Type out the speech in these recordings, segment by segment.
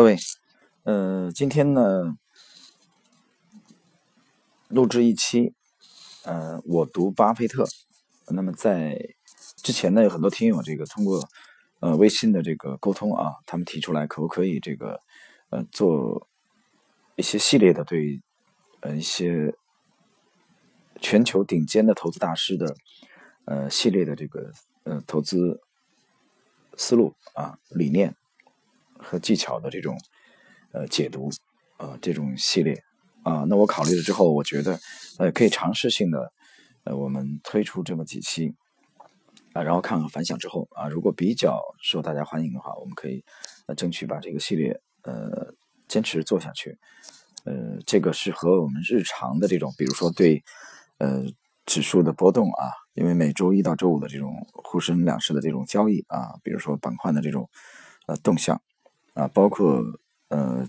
各位，呃，今天呢，录制一期，呃，我读巴菲特。那么在之前呢，有很多听友这个通过呃微信的这个沟通啊，他们提出来可不可以这个呃做一些系列的对呃一些全球顶尖的投资大师的呃系列的这个呃投资思路啊理念。和技巧的这种呃解读啊这种系列啊，那我考虑了之后，我觉得呃可以尝试性的呃我们推出这么几期啊，然后看看反响之后啊，如果比较受大家欢迎的话，我们可以呃争取把这个系列呃坚持做下去。呃，这个是和我们日常的这种，比如说对呃指数的波动啊，因为每周一到周五的这种沪深两市的这种交易啊，比如说板块的这种呃动向。啊，包括呃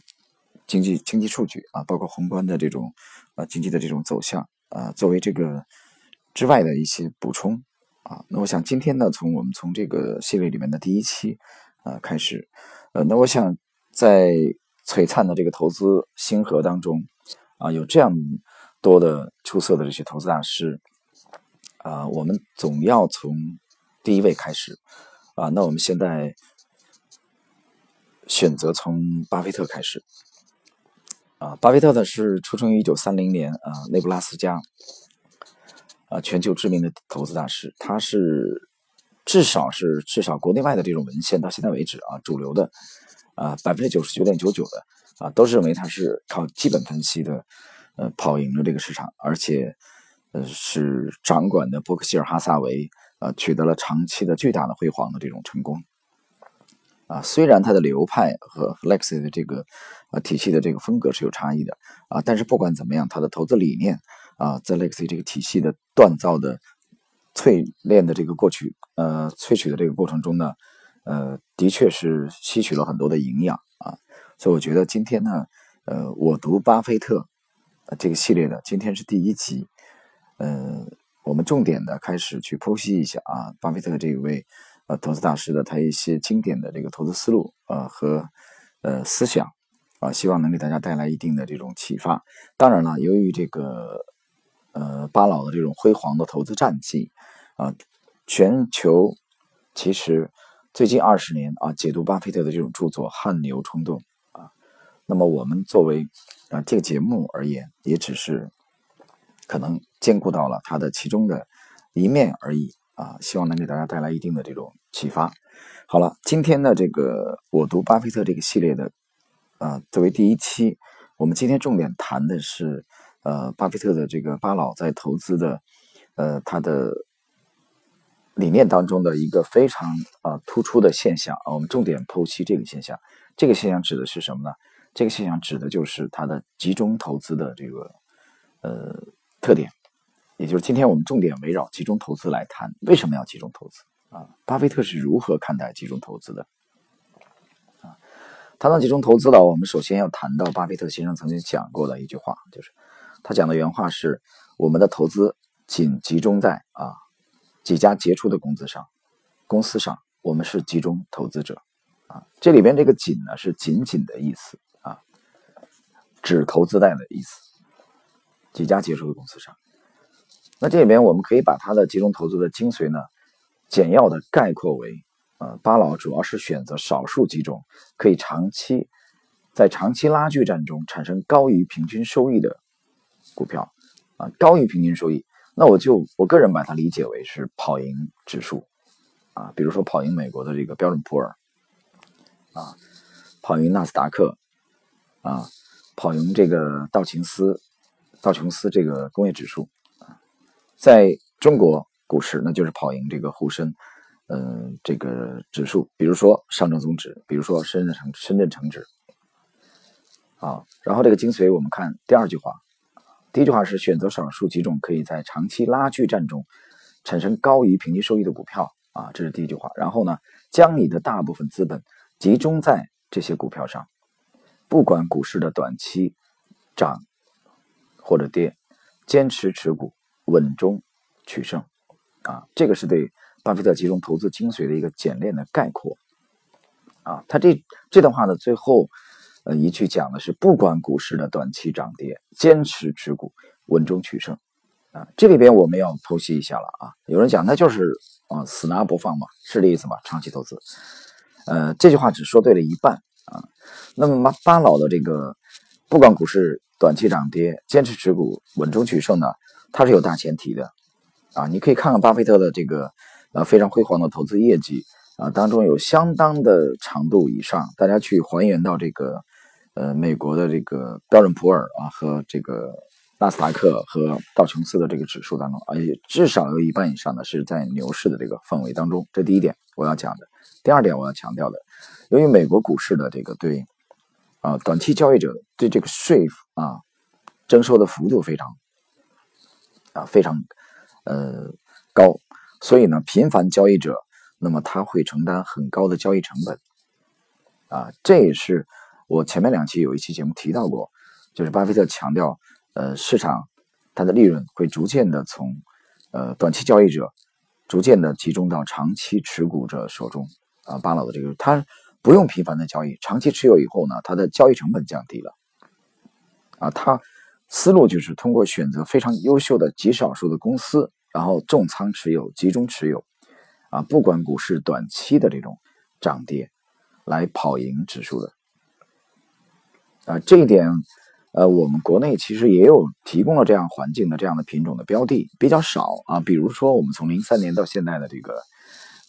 经济经济数据啊，包括宏观的这种啊经济的这种走向啊，作为这个之外的一些补充啊。那我想今天呢，从我们从这个系列里面的第一期啊开始，呃，那我想在璀璨的这个投资星河当中啊，有这样多的出色的这些投资大师啊，我们总要从第一位开始啊。那我们现在。选择从巴菲特开始啊，巴菲特呢是出生于一九三零年啊，内布拉斯加啊，全球知名的投资大师。他是至少是至少国内外的这种文献到现在为止啊，主流的啊百分之九十九点九九的啊，都是认为他是靠基本分析的呃跑赢了这个市场，而且呃是掌管的伯克希尔哈萨维啊取得了长期的巨大的辉煌的这种成功。啊，虽然它的流派和 Lexi 的这个啊体系的这个风格是有差异的啊，但是不管怎么样，它的投资理念啊，在 Lexi 这个体系的锻造的淬炼的这个过去呃萃取的这个过程中呢，呃，的确是吸取了很多的营养啊，所以我觉得今天呢，呃，我读巴菲特这个系列的今天是第一集，呃，我们重点的开始去剖析一下啊，巴菲特这一位。投资大师的他一些经典的这个投资思路啊和呃思想啊，希望能给大家带来一定的这种启发。当然了，由于这个呃巴老的这种辉煌的投资战绩啊，全球其实最近二十年啊，解读巴菲特的这种著作汗牛充栋啊。那么我们作为啊这个节目而言，也只是可能兼顾到了他的其中的一面而已。啊，希望能给大家带来一定的这种启发。好了，今天的这个我读巴菲特这个系列的啊，作为第一期，我们今天重点谈的是呃，巴菲特的这个巴老在投资的呃他的理念当中的一个非常啊突出的现象啊，我们重点剖析这个现象。这个现象指的是什么呢？这个现象指的就是他的集中投资的这个呃特点。也就是今天我们重点围绕集中投资来谈，为什么要集中投资啊？巴菲特是如何看待集中投资的？啊，谈到集中投资了，我们首先要谈到巴菲特先生曾经讲过的一句话，就是他讲的原话是：我们的投资仅集中在啊几家杰出的公司上，公司上，我们是集中投资者啊。这里边这个“仅”呢是仅仅的意思啊，只投资在的意思，几家杰出的公司上。那这里面我们可以把他的集中投资的精髓呢，简要的概括为：呃，巴老主要是选择少数几种可以长期在长期拉锯战中产生高于平均收益的股票，啊，高于平均收益。那我就我个人把它理解为是跑赢指数，啊，比如说跑赢美国的这个标准普尔，啊，跑赢纳斯达克，啊，跑赢这个道琼斯道琼斯这个工业指数。在中国股市，那就是跑赢这个沪深，嗯，这个指数，比如说上证综指，比如说深圳成深圳成指，啊，然后这个精髓，我们看第二句话，第一句话是选择少数几种可以在长期拉锯战中产生高于平均收益的股票，啊，这是第一句话。然后呢，将你的大部分资本集中在这些股票上，不管股市的短期涨或者跌，坚持持股。稳中取胜，啊，这个是对巴菲特集中投资精髓的一个简练的概括，啊，他这这段话呢，最后呃，一句讲的是不管股市的短期涨跌，坚持持股，稳中取胜。啊，这里边我们要剖析一下了啊。有人讲那就是啊死拿不放嘛，是这意思吗？长期投资，呃，这句话只说对了一半啊。那么巴老的这个不管股市短期涨跌，坚持持股，稳中取胜呢，它是有大前提的啊。你可以看看巴菲特的这个呃非常辉煌的投资业绩啊，当中有相当的长度以上，大家去还原到这个呃美国的这个标准普尔啊和这个。纳斯达克和道琼斯的这个指数当中，而且至少有一半以上的是在牛市的这个氛围当中。这第一点我要讲的。第二点我要强调的，由于美国股市的这个对啊短期交易者对这个税啊征收的幅度非常啊非常呃高，所以呢频繁交易者那么他会承担很高的交易成本啊。这也是我前面两期有一期节目提到过，就是巴菲特强调。呃，市场它的利润会逐渐的从呃短期交易者逐渐的集中到长期持股者手中啊。巴老的这个，他不用频繁的交易，长期持有以后呢，他的交易成本降低了啊。他思路就是通过选择非常优秀的极少数的公司，然后重仓持有、集中持有啊，不管股市短期的这种涨跌，来跑赢指数的啊。这一点。呃，我们国内其实也有提供了这样环境的这样的品种的标的比较少啊，比如说我们从零三年到现在的这个，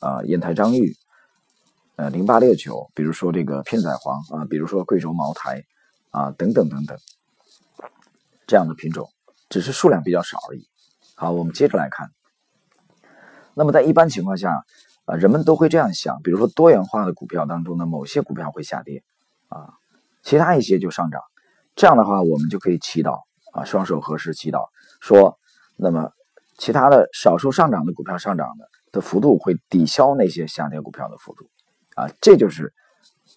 呃，烟台张裕，呃，零八六九，比如说这个片仔癀啊，比如说贵州茅台啊，等等等等，这样的品种只是数量比较少而已。好，我们接着来看。那么在一般情况下，啊，人们都会这样想，比如说多元化的股票当中呢，某些股票会下跌啊，其他一些就上涨。这样的话，我们就可以祈祷啊，双手合十祈祷，说，那么其他的少数上涨的股票上涨的的幅度会抵消那些下跌股票的幅度，啊，这就是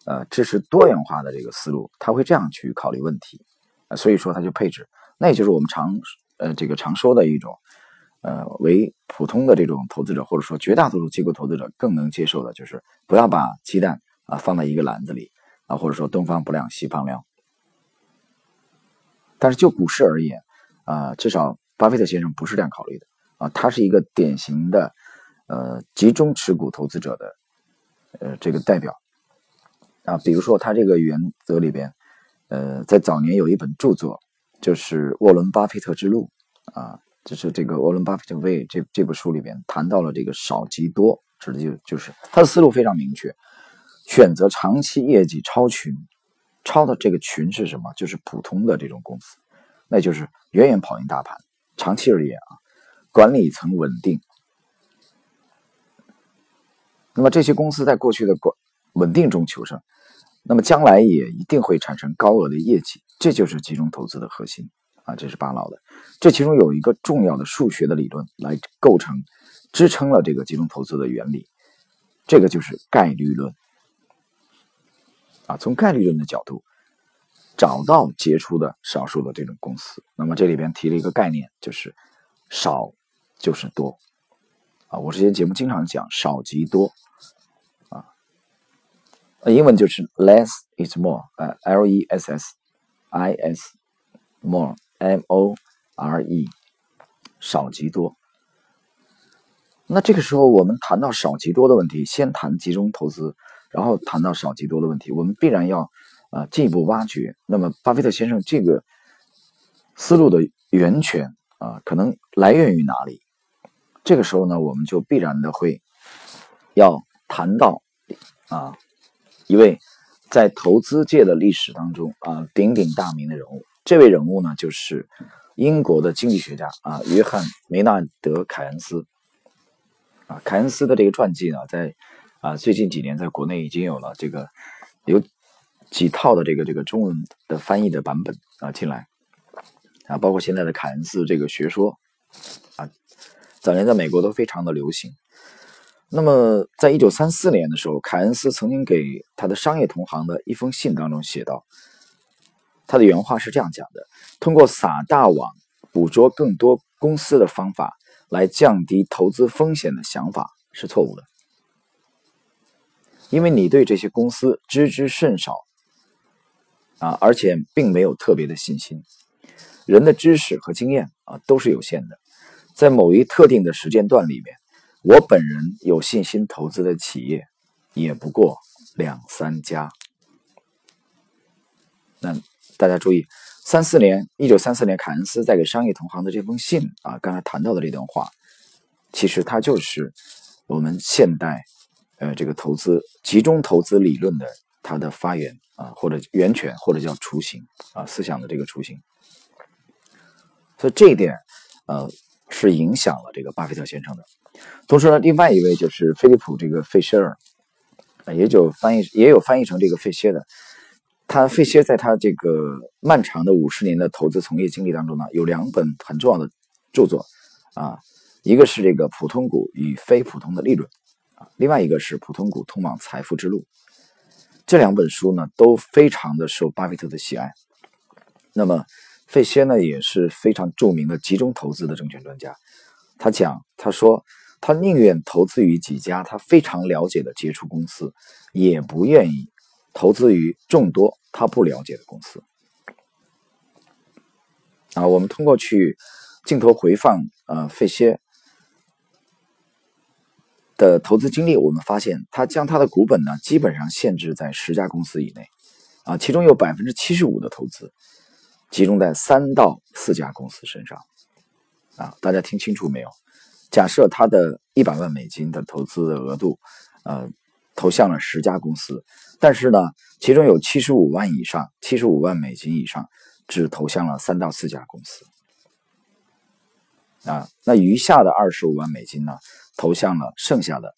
呃支持多元化的这个思路，他会这样去考虑问题，啊，所以说他就配置，那也就是我们常呃这个常说的一种，呃为普通的这种投资者或者说绝大多数机构投资者更能接受的，就是不要把鸡蛋啊放在一个篮子里啊，或者说东方不亮西方亮。但是就股市而言，啊，至少巴菲特先生不是这样考虑的啊，他是一个典型的，呃，集中持股投资者的，呃，这个代表啊。比如说他这个原则里边，呃，在早年有一本著作，就是《沃伦·巴菲特之路》啊，就是这个《沃伦·巴菲特为》这这部书里边谈到了这个少即多，指的就就是他的思路非常明确，选择长期业绩超群。超的这个群是什么？就是普通的这种公司，那就是远远跑赢大盘。长期而言啊，管理层稳定，那么这些公司在过去的管稳定中求胜，那么将来也一定会产生高额的业绩。这就是集中投资的核心啊，这是巴老的。这其中有一个重要的数学的理论来构成支撑了这个集中投资的原理，这个就是概率论。啊，从概率论的角度，找到杰出的少数的这种公司。那么这里边提了一个概念，就是少就是多。啊，我之前节目经常讲少即多。英文就是 less is more。呃，L E S S I S more M O R E 少即多。那这个时候我们谈到少即多的问题，先谈集中投资。然后谈到少即多的问题，我们必然要啊进一步挖掘。那么，巴菲特先生这个思路的源泉啊，可能来源于哪里？这个时候呢，我们就必然的会要谈到啊一位在投资界的历史当中啊鼎鼎大名的人物。这位人物呢，就是英国的经济学家啊约翰梅纳德·凯恩斯啊。凯恩斯的这个传记呢，在啊，最近几年在国内已经有了这个有几套的这个这个中文的翻译的版本啊进来啊，包括现在的凯恩斯这个学说啊，早年在美国都非常的流行。那么，在一九三四年的时候，凯恩斯曾经给他的商业同行的一封信当中写道，他的原话是这样讲的：通过撒大网捕捉更多公司的方法来降低投资风险的想法是错误的。因为你对这些公司知之甚少，啊，而且并没有特别的信心。人的知识和经验啊都是有限的，在某一特定的时间段里面，我本人有信心投资的企业也不过两三家。那大家注意，三四年，一九三四年，凯恩斯在给商业同行的这封信啊，刚才谈到的这段话，其实它就是我们现代呃这个投资集中投资理论的它的发源啊，或者源泉，或者叫雏形啊，思想的这个雏形。所以这一点，呃，是影响了这个巴菲特先生的。同时呢，另外一位就是菲利普这个费歇尔，啊，也就翻译也有翻译成这个费歇的。他费歇在他这个漫长的五十年的投资从业经历当中呢，有两本很重要的著作，啊，一个是这个普通股与非普通的利润，啊，另外一个是普通股通往财富之路。这两本书呢，都非常的受巴菲特的喜爱。那么。费歇呢也是非常著名的集中投资的证券专家，他讲，他说他宁愿投资于几家他非常了解的杰出公司，也不愿意投资于众多他不了解的公司。啊，我们通过去镜头回放，呃，费歇的投资经历，我们发现他将他的股本呢基本上限制在十家公司以内，啊，其中有百分之七十五的投资。集中在三到四家公司身上，啊，大家听清楚没有？假设他的一百万美金的投资额度，呃，投向了十家公司，但是呢，其中有七十五万以上，七十五万美金以上，只投向了三到四家公司，啊，那余下的二十五万美金呢，投向了剩下的，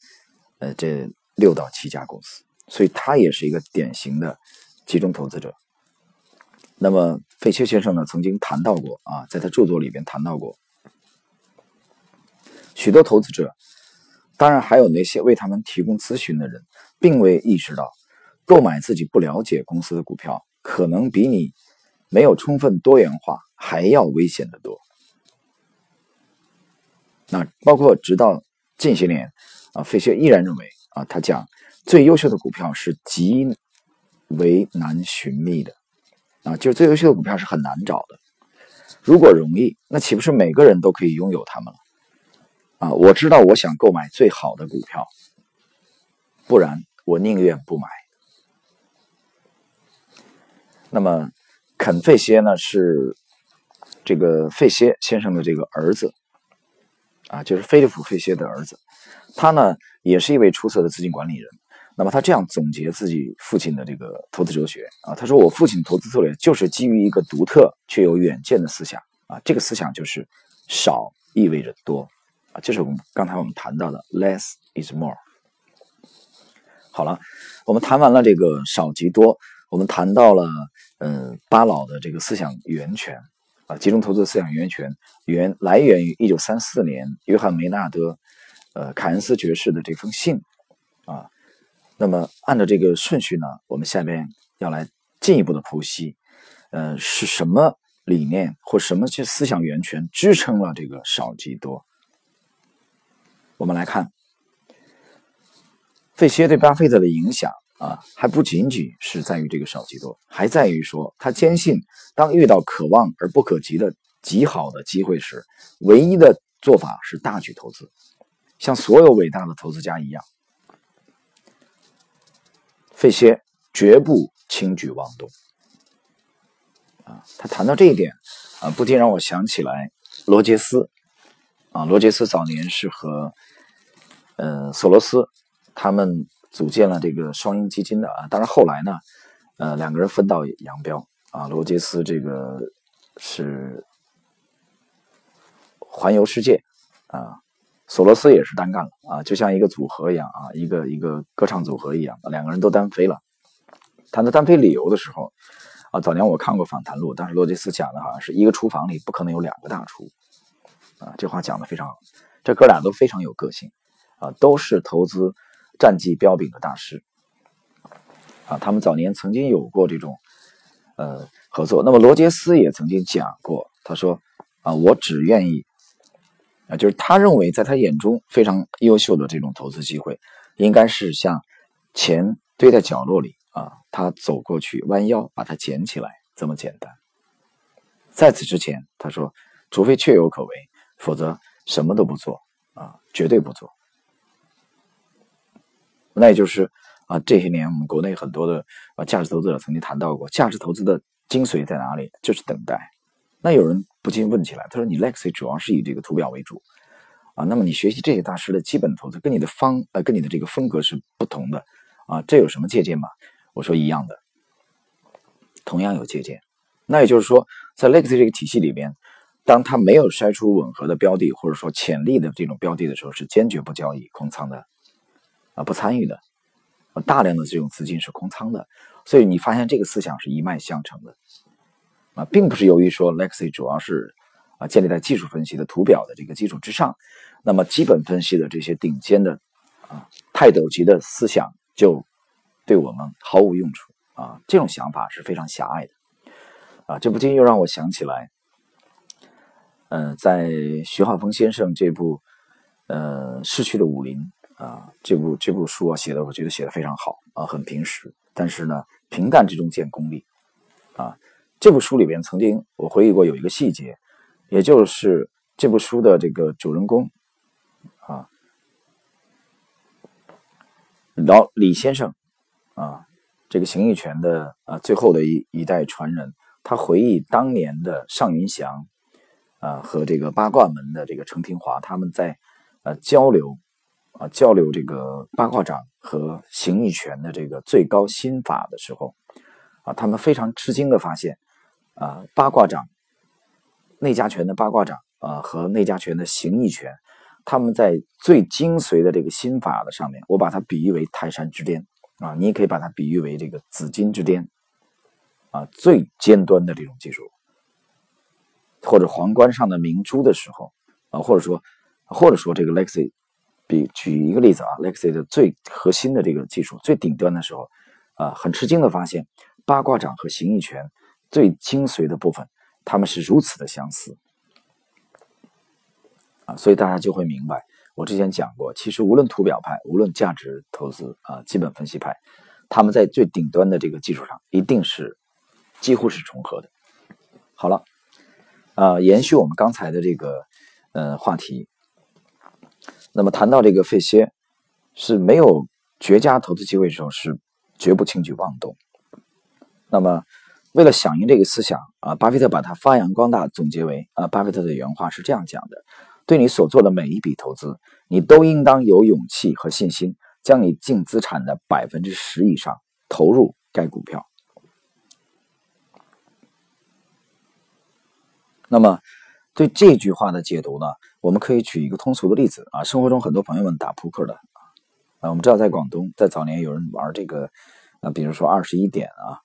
呃，这六到七家公司，所以他也是一个典型的集中投资者。那么，费丘先生呢，曾经谈到过啊，在他著作里边谈到过，许多投资者，当然还有那些为他们提供咨询的人，并未意识到，购买自己不了解公司的股票，可能比你没有充分多元化还要危险的多。那包括直到近些年啊，费雪依然认为啊，他讲最优秀的股票是极为难寻觅的。啊，就是最优秀的股票是很难找的。如果容易，那岂不是每个人都可以拥有它们了？啊，我知道我想购买最好的股票，不然我宁愿不买。那么，肯费歇呢是这个费歇先生的这个儿子，啊，就是菲利普费歇的儿子，他呢也是一位出色的资金管理人。那么他这样总结自己父亲的这个投资哲学啊，他说：“我父亲投资策略就是基于一个独特却有远见的思想啊，这个思想就是少意味着多就是我们刚才我们谈到的 less is more。”好了，我们谈完了这个少即多，我们谈到了嗯巴老的这个思想源泉啊，集中投资思想源泉源来源于一九三四年约翰梅纳德呃凯恩斯爵士的这封信啊。那么，按照这个顺序呢，我们下面要来进一步的剖析，呃，是什么理念或什么些思想源泉支撑了这个少即多？我们来看，费歇对巴菲特的影响啊，还不仅仅是在于这个少即多，还在于说他坚信，当遇到可望而不可及的极好的机会时，唯一的做法是大举投资，像所有伟大的投资家一样。费歇绝不轻举妄动啊！他谈到这一点啊，不禁让我想起来罗杰斯啊。罗杰斯早年是和呃索罗斯他们组建了这个双鹰基金的啊。当然后来呢，呃两个人分道扬镳啊。罗杰斯这个是环游世界啊。索罗斯也是单干了啊，就像一个组合一样啊，一个一个歌唱组合一样，两个人都单飞了。谈到单飞理由的时候啊，早年我看过访谈录，当时罗杰斯讲的好像是一个厨房里不可能有两个大厨啊，这话讲的非常好。这哥俩都非常有个性啊，都是投资战绩彪炳的大师啊。他们早年曾经有过这种呃合作。那么罗杰斯也曾经讲过，他说啊，我只愿意。啊，就是他认为，在他眼中非常优秀的这种投资机会，应该是像钱堆在角落里啊，他走过去弯腰把它捡起来这么简单。在此之前，他说，除非确有可为，否则什么都不做啊，绝对不做。那也就是啊，这些年我们国内很多的啊价值投资者曾经谈到过，价值投资的精髓在哪里？就是等待。那有人不禁问起来，他说：“你 Lexi 主要是以这个图表为主啊，那么你学习这些大师的基本投资，跟你的方呃，跟你的这个风格是不同的啊，这有什么借鉴吗？”我说：“一样的，同样有借鉴。那也就是说，在 Lexi 这个体系里边，当他没有筛出吻合的标的，或者说潜力的这种标的的时候，是坚决不交易空仓的。”啊，不参与的，大量的这种资金是空仓的，所以你发现这个思想是一脉相承的，啊，并不是由于说 Lexi 主要是啊建立在技术分析的图表的这个基础之上，那么基本分析的这些顶尖的啊泰斗级的思想就对我们毫无用处。啊，这种想法是非常狭隘的，啊，这不禁又让我想起来，嗯，在徐浩峰先生这部呃逝去的武林。啊，这部这部书啊写的，我觉得写的非常好啊，很平实，但是呢，平淡之中见功力啊。这部书里边曾经我回忆过有一个细节，也就是这部书的这个主人公啊，老李先生啊，这个形意拳的啊最后的一一代传人，他回忆当年的尚云祥啊和这个八卦门的这个程廷华他们在呃交流。啊，交流这个八卦掌和形意拳的这个最高心法的时候，啊，他们非常吃惊的发现，啊，八卦掌、内家拳的八卦掌啊和内家拳的形意拳，他们在最精髓的这个心法的上面，我把它比喻为泰山之巅啊，你也可以把它比喻为这个紫金之巅啊，最尖端的这种技术，或者皇冠上的明珠的时候啊，或者说，或者说这个 Lexi。比举一个例子啊，Lexi 的最核心的这个技术最顶端的时候，啊，很吃惊的发现八卦掌和形意拳最精髓的部分，他们是如此的相似啊，所以大家就会明白，我之前讲过，其实无论图表派，无论价值投资啊，基本分析派，他们在最顶端的这个基础上，一定是几乎是重合的。好了，啊，延续我们刚才的这个呃话题。那么谈到这个费歇是没有绝佳投资机会的时候，是绝不轻举妄动。那么为了响应这个思想啊，巴菲特把它发扬光大，总结为啊，巴菲特的原话是这样讲的：对你所做的每一笔投资，你都应当有勇气和信心，将你净资产的百分之十以上投入该股票。那么。对这句话的解读呢，我们可以举一个通俗的例子啊，生活中很多朋友们打扑克的啊，我们知道在广东，在早年有人玩这个啊，比如说二十一点啊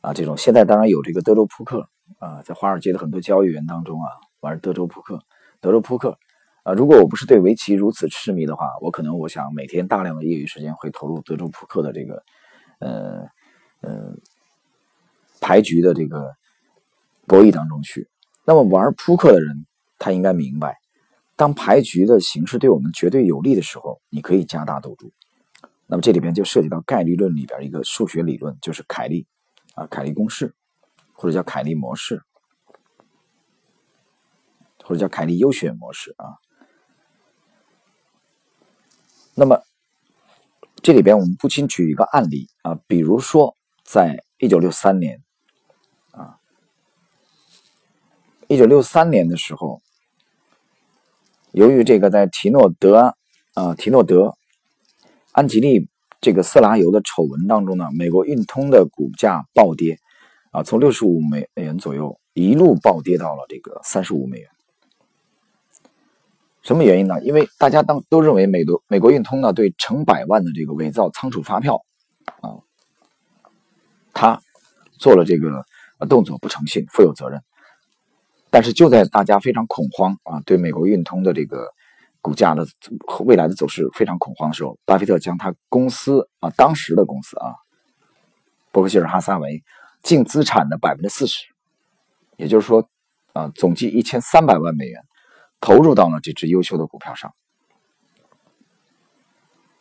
啊这种，现在当然有这个德州扑克啊，在华尔街的很多交易员当中啊玩德州扑克，德州扑克啊，如果我不是对围棋如此痴迷的话，我可能我想每天大量的业余时间会投入德州扑克的这个呃呃牌局的这个博弈当中去。那么玩扑克的人，他应该明白，当牌局的形式对我们绝对有利的时候，你可以加大赌注。那么这里边就涉及到概率论里边一个数学理论，就是凯利啊，凯利公式，或者叫凯利模式，或者叫凯利优选模式啊。那么这里边我们不禁举一个案例啊，比如说在一九六三年。一九六三年的时候，由于这个在提诺德啊提诺德安吉利这个色拉油的丑闻当中呢，美国运通的股价暴跌啊，从六十五美元左右一路暴跌到了这个三十五美元。什么原因呢？因为大家当都认为美国美国运通呢对成百万的这个伪造仓储发票啊，他做了这个动作不诚信，负有责任。但是就在大家非常恐慌啊，对美国运通的这个股价的未来的走势非常恐慌的时候，巴菲特将他公司啊当时的公司啊伯克希尔哈撒韦净资产的百分之四十，也就是说啊总计一千三百万美元投入到了这只优秀的股票上。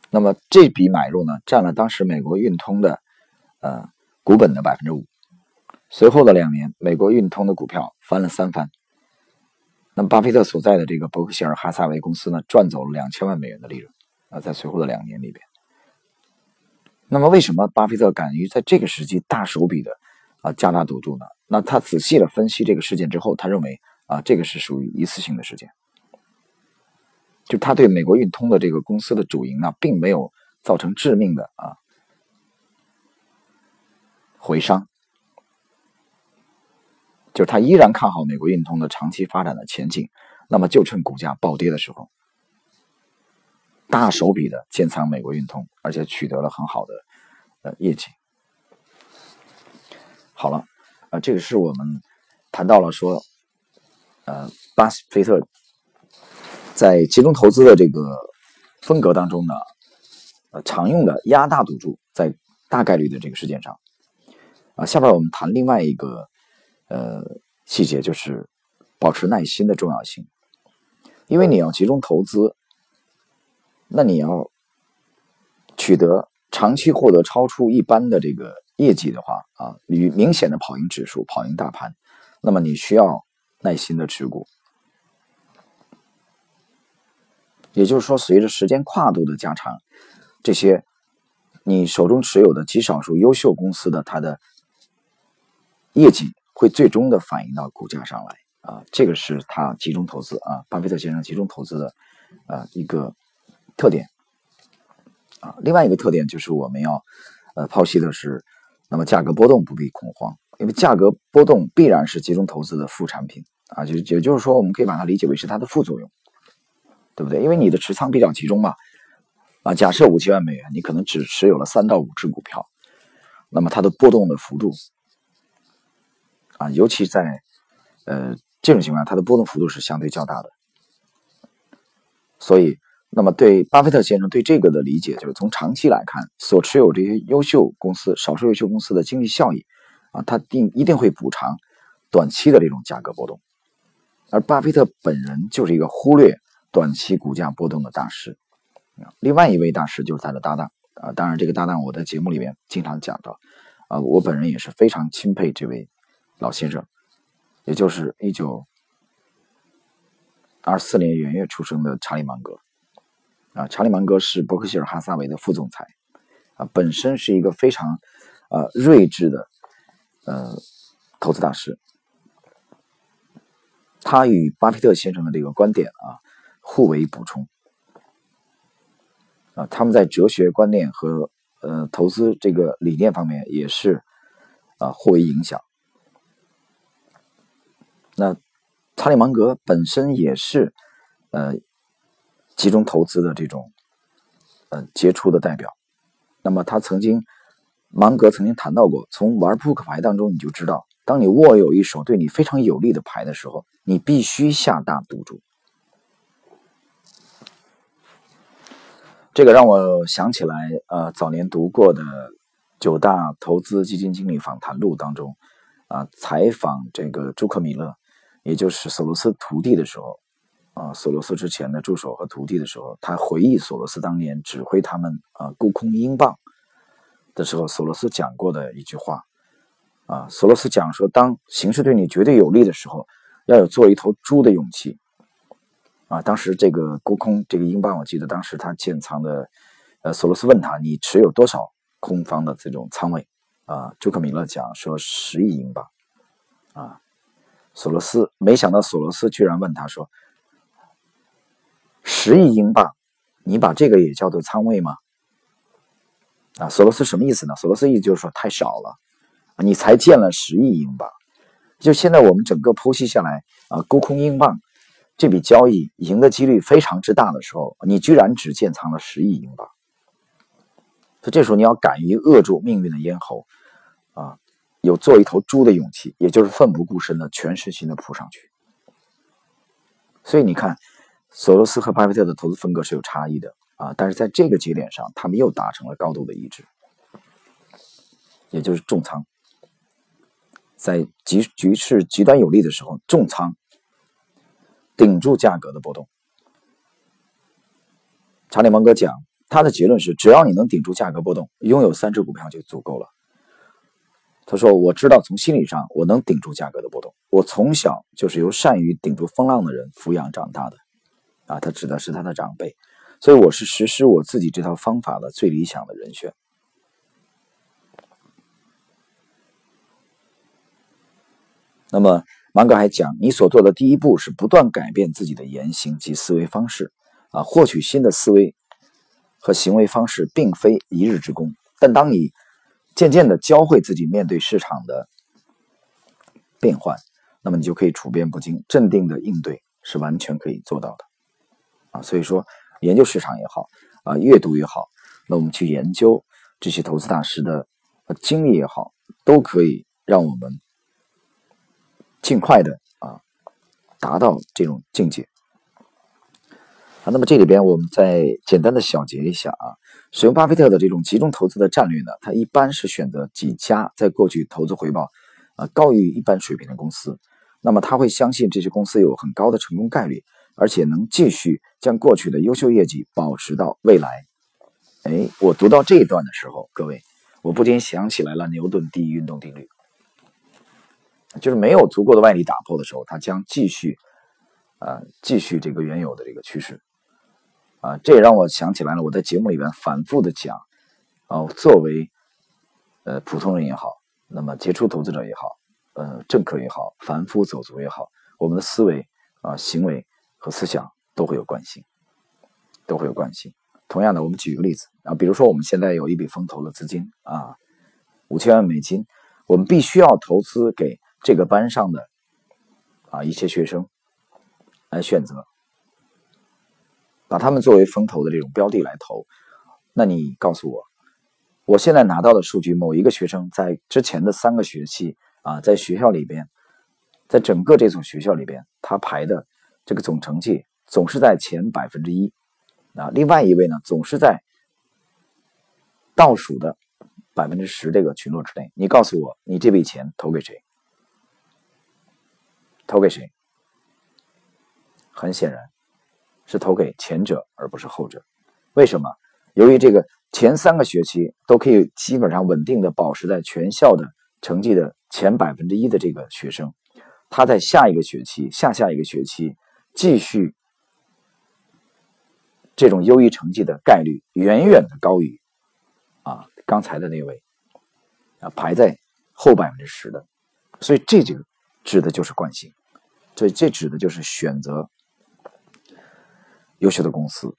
那么这笔买入呢，占了当时美国运通的呃股本的百分之五。随后的两年，美国运通的股票翻了三番。那么，巴菲特所在的这个伯克希尔哈撒韦公司呢，赚走了两千万美元的利润啊，在随后的两年里边。那么，为什么巴菲特敢于在这个时期大手笔的啊加大赌注呢？那他仔细的分析这个事件之后，他认为啊，这个是属于一次性的事件，就他对美国运通的这个公司的主营呢，并没有造成致命的啊回伤。就是他依然看好美国运通的长期发展的前景，那么就趁股价暴跌的时候，大手笔的建仓美国运通，而且取得了很好的呃业绩。好了，呃，这个是我们谈到了说，呃，巴菲特在集中投资的这个风格当中呢，呃，常用的压大赌注在大概率的这个事件上，啊，下边我们谈另外一个。呃，细节就是保持耐心的重要性，因为你要集中投资，那你要取得长期获得超出一般的这个业绩的话啊，与明显的跑赢指数、跑赢大盘，那么你需要耐心的持股。也就是说，随着时间跨度的加长，这些你手中持有的极少数优秀公司的它的业绩。会最终的反映到股价上来啊，这个是他集中投资啊，巴菲特先生集中投资的啊一个特点啊。另外一个特点就是我们要呃剖析的是，那么价格波动不必恐慌，因为价格波动必然是集中投资的副产品啊，就也就是说，我们可以把它理解为是它的副作用，对不对？因为你的持仓比较集中嘛啊，假设五千万美元，你可能只持有了三到五只股票，那么它的波动的幅度。啊，尤其在呃这种情况下，它的波动幅度是相对较大的。所以，那么对巴菲特先生对这个的理解，就是从长期来看，所持有这些优秀公司、少数优秀公司的经济效益啊，他定一定会补偿短期的这种价格波动。而巴菲特本人就是一个忽略短期股价波动的大师。另外一位大师就是他的搭档啊，当然这个搭档我在节目里面经常讲到啊，我本人也是非常钦佩这位。老先生，也就是一九二四年元月出生的查理芒格。啊，查理芒格是伯克希尔哈撒韦的副总裁。啊，本身是一个非常呃睿智的呃投资大师，他与巴菲特先生的这个观点啊互为补充。啊，他们在哲学观念和呃投资这个理念方面也是啊互为影响。那查理芒格本身也是呃集中投资的这种呃杰出的代表。那么他曾经芒格曾经谈到过，从玩扑克牌当中你就知道，当你握有一手对你非常有利的牌的时候，你必须下大赌注。这个让我想起来，呃，早年读过的九大投资基金经理访谈录当中啊，采访这个朱克米勒。也就是索罗斯徒弟的时候，啊，索罗斯之前的助手和徒弟的时候，他回忆索罗斯当年指挥他们啊沽空英镑的时候，索罗斯讲过的一句话，啊，索罗斯讲说，当形势对你绝对有利的时候，要有做一头猪的勇气，啊，当时这个沽空这个英镑，我记得当时他建仓的，呃，索罗斯问他，你持有多少空方的这种仓位？啊，朱克米勒讲说十亿英镑，啊。索罗斯没想到，索罗斯居然问他说：“十亿英镑，你把这个也叫做仓位吗？”啊，索罗斯什么意思呢？索罗斯意思就是说太少了，你才建了十亿英镑。就现在我们整个剖析下来啊，沽空英镑这笔交易赢的几率非常之大的时候，你居然只建仓了十亿英镑。所以这时候你要敢于扼住命运的咽喉！有做一头猪的勇气，也就是奋不顾身的全身心的扑上去。所以你看，索罗斯和巴菲特的投资风格是有差异的啊，但是在这个节点上，他们又达成了高度的一致，也就是重仓，在局局势极端有利的时候重仓，顶住价格的波动。查理芒格讲，他的结论是：只要你能顶住价格波动，拥有三只股票就足够了。他说：“我知道从心理上我能顶住价格的波动。我从小就是由善于顶住风浪的人抚养长大的。”啊，他指的是他的长辈，所以我是实施我自己这套方法的最理想的人选。那么，芒格还讲，你所做的第一步是不断改变自己的言行及思维方式。啊，获取新的思维和行为方式并非一日之功，但当你渐渐的教会自己面对市场的变换，那么你就可以处变不惊、镇定的应对，是完全可以做到的。啊，所以说研究市场也好，啊，阅读也好，那我们去研究这些投资大师的经历也好，都可以让我们尽快的啊达到这种境界。啊，那么这里边我们再简单的小结一下啊，使用巴菲特的这种集中投资的战略呢，他一般是选择几家在过去投资回报啊高于一般水平的公司，那么他会相信这些公司有很高的成功概率，而且能继续将过去的优秀业绩保持到未来。哎，我读到这一段的时候，各位，我不禁想起来了牛顿第一运动定律，就是没有足够的外力打破的时候，它将继续啊继续这个原有的这个趋势。啊，这也让我想起来了，我在节目里边反复的讲，啊，作为呃普通人也好，那么杰出投资者也好，呃政客也好，凡夫走卒也好，我们的思维啊、行为和思想都会有惯性，都会有惯性。同样的，我们举个例子啊，比如说我们现在有一笔风投的资金啊，五千万美金，我们必须要投资给这个班上的啊一些学生来选择。把他们作为风投的这种标的来投，那你告诉我，我现在拿到的数据，某一个学生在之前的三个学期啊，在学校里边，在整个这所学校里边，他排的这个总成绩总是在前百分之一啊，另外一位呢，总是在倒数的百分之十这个群落之内。你告诉我，你这笔钱投给谁？投给谁？很显然。是投给前者而不是后者，为什么？由于这个前三个学期都可以基本上稳定的保持在全校的成绩的前百分之一的这个学生，他在下一个学期、下下一个学期继续这种优异成绩的概率远远的高于啊刚才的那位啊排在后百分之十的，所以这就指的就是惯性，所以这指的就是选择。优秀的公司，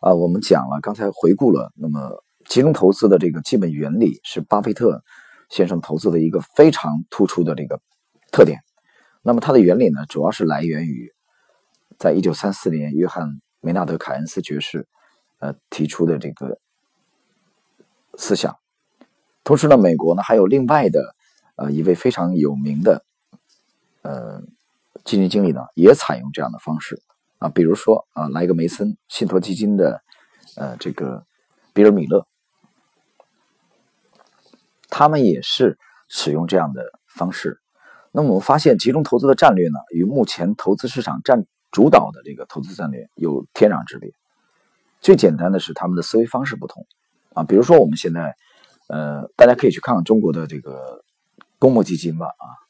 啊，我们讲了，刚才回顾了，那么集中投资的这个基本原理是巴菲特先生投资的一个非常突出的这个特点。那么它的原理呢，主要是来源于在一九三四年约翰梅纳德凯恩斯爵士呃提出的这个思想。同时呢，美国呢还有另外的呃一位非常有名的呃基金经理呢，也采用这样的方式。啊，比如说啊，莱格梅森信托基金的，呃，这个比尔米勒，他们也是使用这样的方式。那么我们发现，集中投资的战略呢，与目前投资市场占主导的这个投资战略有天壤之别。最简单的是他们的思维方式不同啊。比如说我们现在，呃，大家可以去看看中国的这个公募基金吧，啊。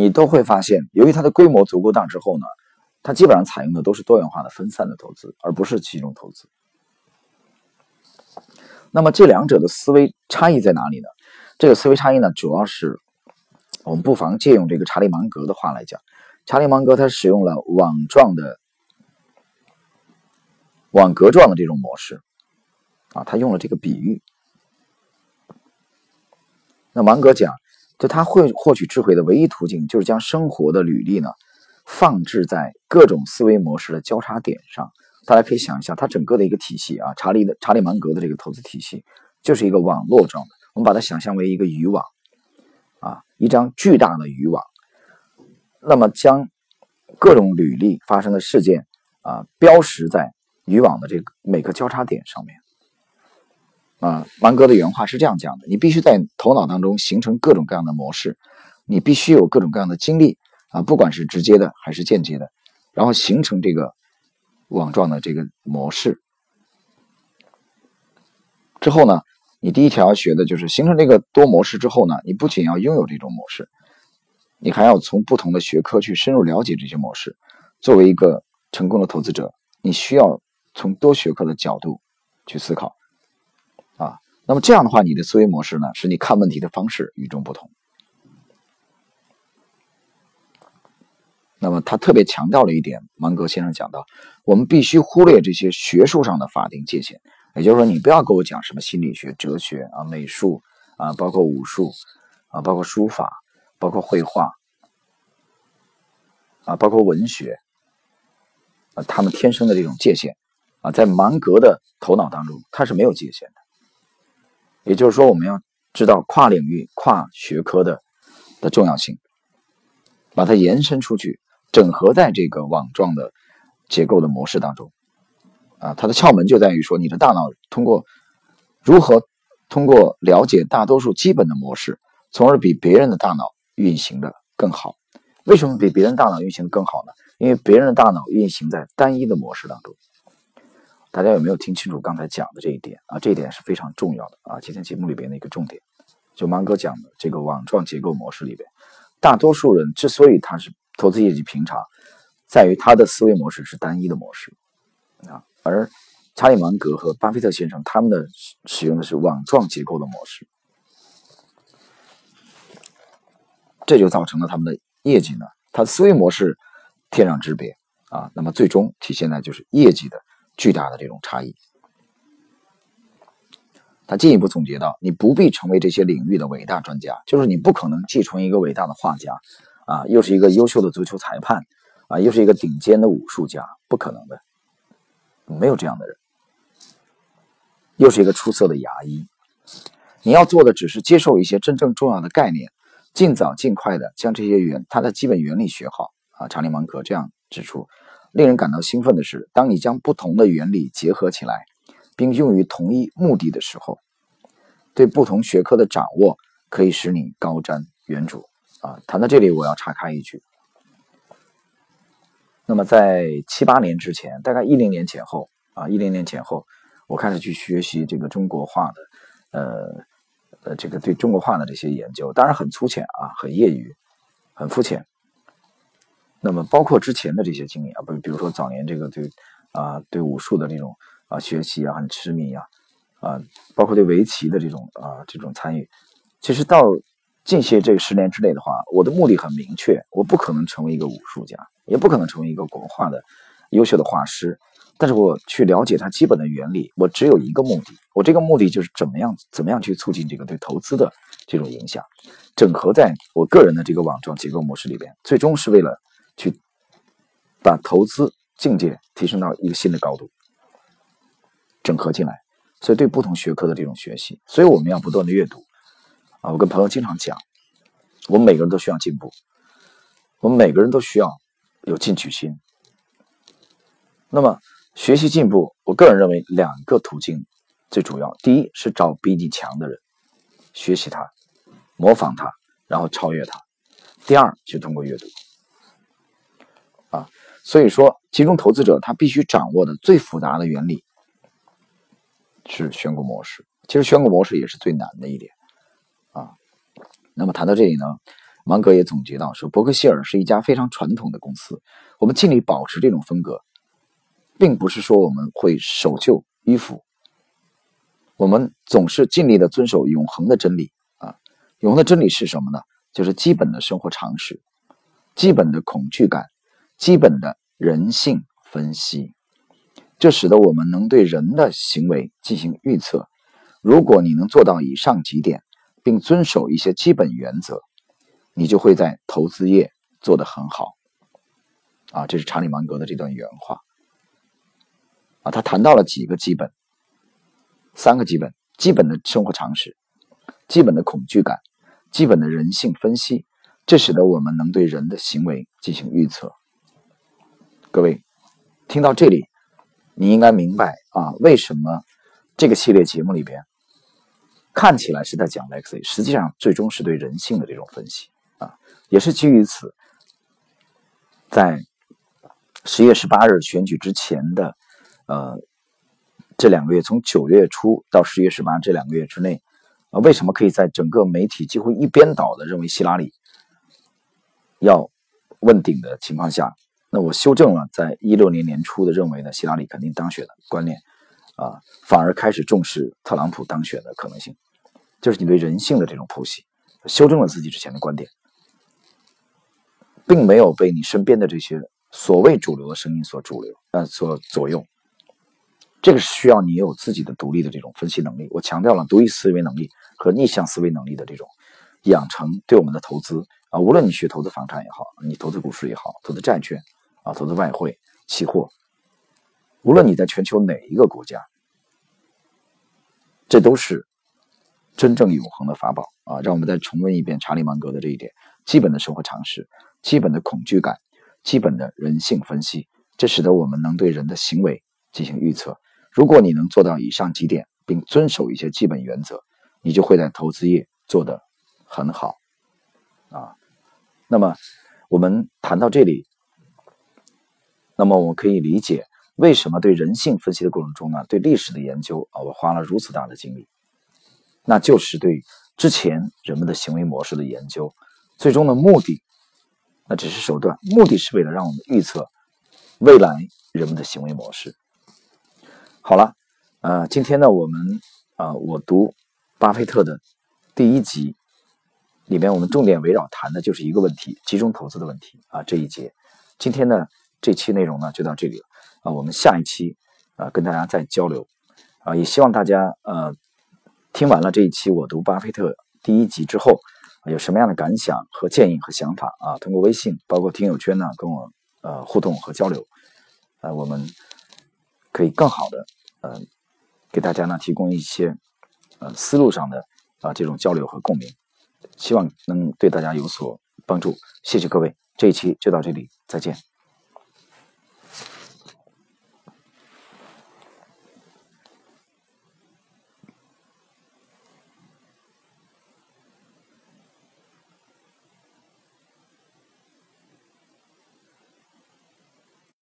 你都会发现，由于它的规模足够大之后呢，它基本上采用的都是多元化的分散的投资，而不是集中投资。那么这两者的思维差异在哪里呢？这个思维差异呢，主要是我们不妨借用这个查理芒格的话来讲，查理芒格他使用了网状的网格状的这种模式啊，他用了这个比喻。那芒格讲。就他会获取智慧的唯一途径，就是将生活的履历呢放置在各种思维模式的交叉点上。大家可以想一下，它整个的一个体系啊，查理的查理芒格的这个投资体系就是一个网络状的。我们把它想象为一个渔网啊，一张巨大的渔网。那么将各种履历发生的事件啊标识在渔网的这个每个交叉点上面。啊，芒格的原话是这样讲的：你必须在头脑当中形成各种各样的模式，你必须有各种各样的经历啊，不管是直接的还是间接的，然后形成这个网状的这个模式。之后呢，你第一条要学的就是形成这个多模式之后呢，你不仅要拥有这种模式，你还要从不同的学科去深入了解这些模式。作为一个成功的投资者，你需要从多学科的角度去思考。那么这样的话，你的思维模式呢，使你看问题的方式与众不同。那么他特别强调了一点，芒格先生讲到，我们必须忽略这些学术上的法定界限。也就是说，你不要给我讲什么心理学、哲学啊、美术啊，包括武术啊，包括书法，包括绘画啊，包括文学啊，他们天生的这种界限啊，在芒格的头脑当中，他是没有界限的。也就是说，我们要知道跨领域、跨学科的的重要性，把它延伸出去，整合在这个网状的结构的模式当中。啊，它的窍门就在于说，你的大脑通过如何通过了解大多数基本的模式，从而比别人的大脑运行的更好。为什么比别人大脑运行的更好呢？因为别人的大脑运行在单一的模式当中。大家有没有听清楚刚才讲的这一点啊？这一点是非常重要的啊！今天节目里边的一个重点，就芒格讲的这个网状结构模式里边，大多数人之所以他是投资业绩平常，在于他的思维模式是单一的模式啊。而查理芒格和巴菲特先生他们的使用的是网状结构的模式，这就造成了他们的业绩呢，他思维模式天壤之别啊。那么最终体现在就是业绩的巨大的这种差异。他进一步总结到：你不必成为这些领域的伟大专家，就是你不可能继承一个伟大的画家啊，又是一个优秀的足球裁判啊，又是一个顶尖的武术家，不可能的。没有这样的人，又是一个出色的牙医。你要做的只是接受一些真正重要的概念，尽早尽快的将这些原它的基本原理学好啊。查理芒格这样指出。令人感到兴奋的是，当你将不同的原理结合起来，并用于同一目的的时候，对不同学科的掌握可以使你高瞻远瞩啊。谈到这里，我要岔开一句。那么在七八年之前，大概一零年前后啊，一零年前后，我开始去学习这个中国画的，呃呃，这个对中国画的这些研究，当然很粗浅啊，很业余，很肤浅。那么包括之前的这些经历啊，不，比如说早年这个对啊对武术的这种啊学习啊很痴迷啊啊，包括对围棋的这种啊这种参与，其实到。近些这十年之内的话，我的目的很明确，我不可能成为一个武术家，也不可能成为一个国画的优秀的画师，但是我去了解它基本的原理，我只有一个目的，我这个目的就是怎么样怎么样去促进这个对投资的这种影响，整合在我个人的这个网状结构模式里边，最终是为了去把投资境界提升到一个新的高度，整合进来，所以对不同学科的这种学习，所以我们要不断的阅读。啊，我跟朋友经常讲，我们每个人都需要进步，我们每个人都需要有进取心。那么学习进步，我个人认为两个途径最主要：第一是找比你强的人，学习他，模仿他，然后超越他；第二就通过阅读。所以说，集中投资者他必须掌握的最复杂的原理是选股模式。其实选股模式也是最难的一点啊。那么谈到这里呢，芒格也总结到说，伯克希尔是一家非常传统的公司。我们尽力保持这种风格，并不是说我们会守旧迂腐，我们总是尽力的遵守永恒的真理啊。永恒的真理是什么呢？就是基本的生活常识、基本的恐惧感、基本的人性分析。这使得我们能对人的行为进行预测。如果你能做到以上几点，并遵守一些基本原则，你就会在投资业做得很好。啊，这是查理芒格的这段原话。啊，他谈到了几个基本，三个基本：基本的生活常识、基本的恐惧感、基本的人性分析。这使得我们能对人的行为进行预测。各位听到这里，你应该明白啊，为什么这个系列节目里边。看起来是在讲 Lexi，实际上最终是对人性的这种分析啊，也是基于此，在十月十八日选举之前的呃这两个月，从九月初到十月十八这两个月之内，啊，为什么可以在整个媒体几乎一边倒的认为希拉里要问鼎的情况下，那我修正了在一六年年初的认为呢，希拉里肯定当选的观念，啊，反而开始重视特朗普当选的可能性，就是你对人性的这种剖析，修正了自己之前的观点，并没有被你身边的这些所谓主流的声音所主流呃所左右。这个是需要你有自己的独立的这种分析能力。我强调了独立思维能力和逆向思维能力的这种养成，对我们的投资啊，无论你学投资房产也好，你投资股市也好，投资债券啊，投资外汇、期货，无论你在全球哪一个国家，这都是真正永恒的法宝啊！让我们再重温一遍查理芒格的这一点：基本的生活常识、基本的恐惧感、基本的人性分析，这使得我们能对人的行为进行预测。如果你能做到以上几点，并遵守一些基本原则，你就会在投资业做得很好啊。那么我们谈到这里，那么我们可以理解为什么对人性分析的过程中呢，对历史的研究啊，我花了如此大的精力，那就是对之前人们的行为模式的研究，最终的目的，那只是手段，目的是为了让我们预测未来人们的行为模式。好了，呃，今天呢，我们啊，我读巴菲特的第一集里面，我们重点围绕谈的就是一个问题：集中投资的问题啊。这一节，今天呢，这期内容呢就到这里了啊。我们下一期啊，跟大家再交流啊。也希望大家呃，听完了这一期我读巴菲特第一集之后，有什么样的感想和建议和想法啊？通过微信，包括听友圈呢，跟我呃互动和交流啊，我们。可以更好的，呃，给大家呢提供一些，呃，思路上的啊这种交流和共鸣，希望能对大家有所帮助。谢谢各位，这一期就到这里，再见。